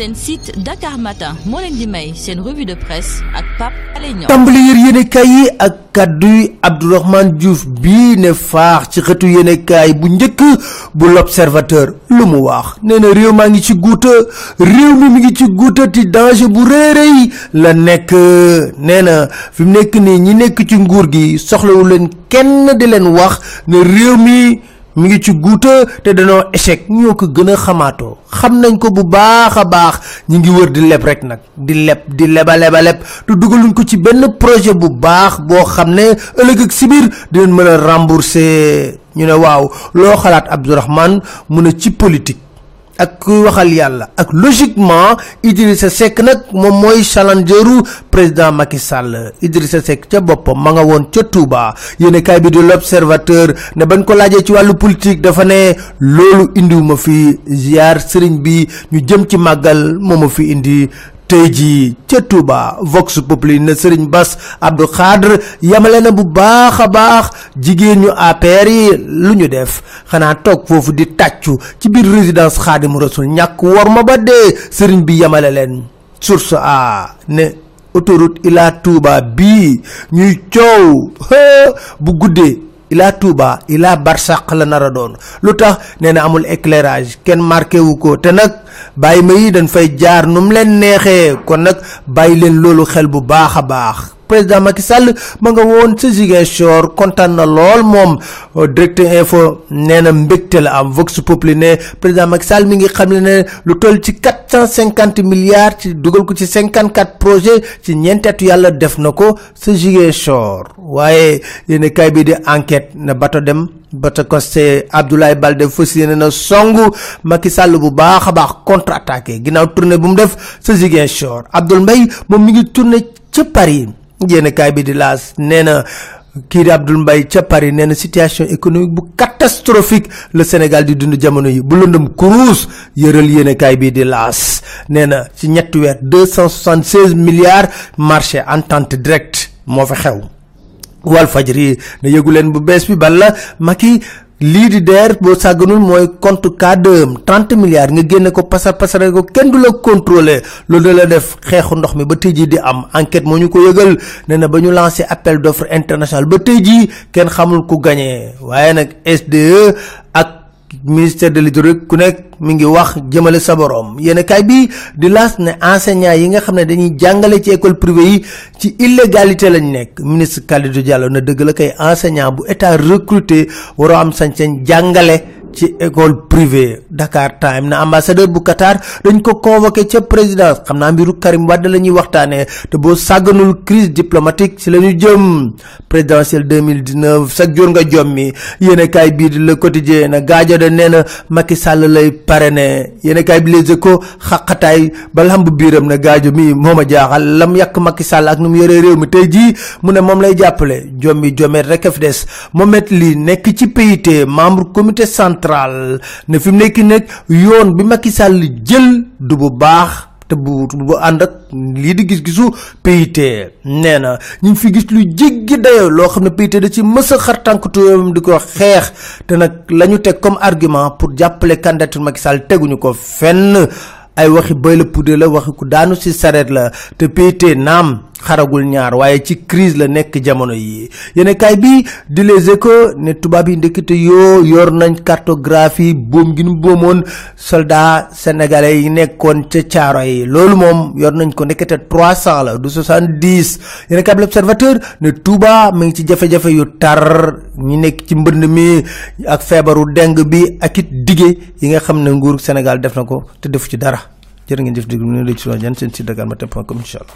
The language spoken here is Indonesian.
seen site Dakar Matin moo leen di may revue de presse ak Pape Alé Niang. Tàmbali yër yéenekaay yi ak kàdduy Abdourahmane Diouf bii ne faax ci xëtu yéenekaay bu njëkk bu l'observateur. Lu mu wax nee na réew maa ngi ci guuta réew mi ngi ci ti danger bu la nekk. Nee na fi mu ñi nekk ci nguur gi soxlawu leen kenn di wax ne réew mi mi ngi ci guuta te danoo échec. Ñoo ko gën a xamaatoo. Xam nañ ko bu baax a baax. Ñi ngi wër di leb rek nag. Di leb di leba leba leb te dugaluñ ko ci benn projet bu baax boo xam ne ëllëg ak sibir dinañ mën a rembourser. Ñu ne waaw loo xalaat Abdourahmane mu ne ci politique ak kuy waxal yàlla ak logiquement Idrissa Seck nag moom mooy challengeru président Macky Sall. Idrissa Seck ca boppam ma nga woon ca Touba. Yéene kaay bi di l'observateur ne bañ ko ci wàllu politique dafa ne indiwuma fi ziar sëriñ bi ñu jëm ci màggal moo ma fi indi tey jii ca Touba Vox Populi na Serigne Bass Abdou Khadre yamale na bu baax a baax jigéen ñu APR yi lu ñu def. Xanaa toog foofu di tàccu ci biir résidence Xaadimu Rasul ñàkk war ma ba dee Serigne bi yamale leen. Source a ne autoroute Ila Touba bii ñuy coow bu guddee Ila Touba ilaa Barsaq la nar a doon. Lu tax nee na amul éclairage kenn marqué wu ko. Te nag bàyyi ma yi dañ fay jaar nu mu leen neexee. Kon nag bàyyi leen loolu xel bu baax a baax. Président Macky Sall ma nga woon sa Ziguinchor kontaan na lool moom direct info nee na mbégte am Vox Populi ne président Macky Sall mi ngi xam ne lu toll ci quatre cent cinquante milliards ci dugal ko ci cinquante quatre projets ci ñeenteetu yàlla def na ko sa Ziguinchor. Waaye yéen kay bi di enquête na bato dem bato costé Abdoulaye Balde yéene na songu Macky Sall bu baax a baax contre attaqué ginnaaw tournée bu mu def sa Ziguinchor Abdoul Mbaye moom mi ngi tourné ca Paris yéen kaay bi di laas. Nee na kii di Abdoul Mbaye ca Paris nee na situation économique bu catastrophique le Sénégal di dund jamono yi. Bu lëndëm kuruus yëral yéen kaay bi di laas. Nee na ci ñetti weer deux cent soixante seize milliards marché entente directe moo fa xew. Walfadjri ne yëgu leen bu bees bi bala Macky lii di deer boo sàgganul mooy compte K2 30 milliards nga génne ko pasar pasare ko kenn du la contrôler. Da la def xeexu ndox mi ba tey jii di am. Enquête moo ñu ko yëgal nee na ba appel d'offre international ba tey jii kenn xamul ku waaye nag SDE ak ministère de l'hydraulique ku nekk mi ngi wax jëmale sa borom. Yéen kaay bi di laas ne enseignants yi nga xam ne dañuy jàngale ci école privée yi ci illégalité lañ nekk. Ministre Kalidou Diallo na dëgg la kay enseignant bu état recruté waroo am sañ-sañ ci école privée Dakar Time na ambassadeur bu Qatar dañ ko convoqué ca présidence xam naa mbiru Karim Wade la ñuy waxtaanee te boo sàgganul crise diplomatique ci la jëm présidentielle 2019 chaque jour nga jommi yéen kaay bii di le quotidien na gaajo de nee na Macky Sall lay parrainé yéen kaay bi les échos xaqataay ba lamb biiram na gaajo mi moo jaaxal lam yàq Macky Sall ak nu mu yoree réew mi tey jii mu ne moom lay jàppale jommi jomet rek fi Mohamed Ly nekk ci PIT membre comité central. Ne fi mu nekk nag yoon bi Macky Sall jël du bu baax te bu bu ànd ak lii di gis-gisu PIT nee na ñu fi gis lu jéggi dayoo loo xam ne PIT da ci mës a xar tànkatuam di ko xeex. Te nag la ñu teg comme argument pour jàppale candidature Macky Sall teguñu ko fenn. Ay waxi bëy la la waxi ku daanu ci sareet la. Te PIT naam xaragul ñaar waaye ci crise la nekk jamono yi. Yene kaay bi di les échos ne tubaab yi ndekete yoo yor nañ cartographie boom gi nu boomoon soldat sénégalais yi nekkoon ca caaro yi. Loolu moom yor nañ ko ndekete trois cent la du soixante-dix. Yene kaay bi l'observateur ne Touba mi ci jafe-jafe yu tar ñi nekk ci mbënd mi ak feebaru deng bi ak it dige yi nga xam ne nguur Sénégal def na ko te defu ci dara. Jërë ngeen jëf déglu ñu ne la ci seen site dakarmatin.com incha allah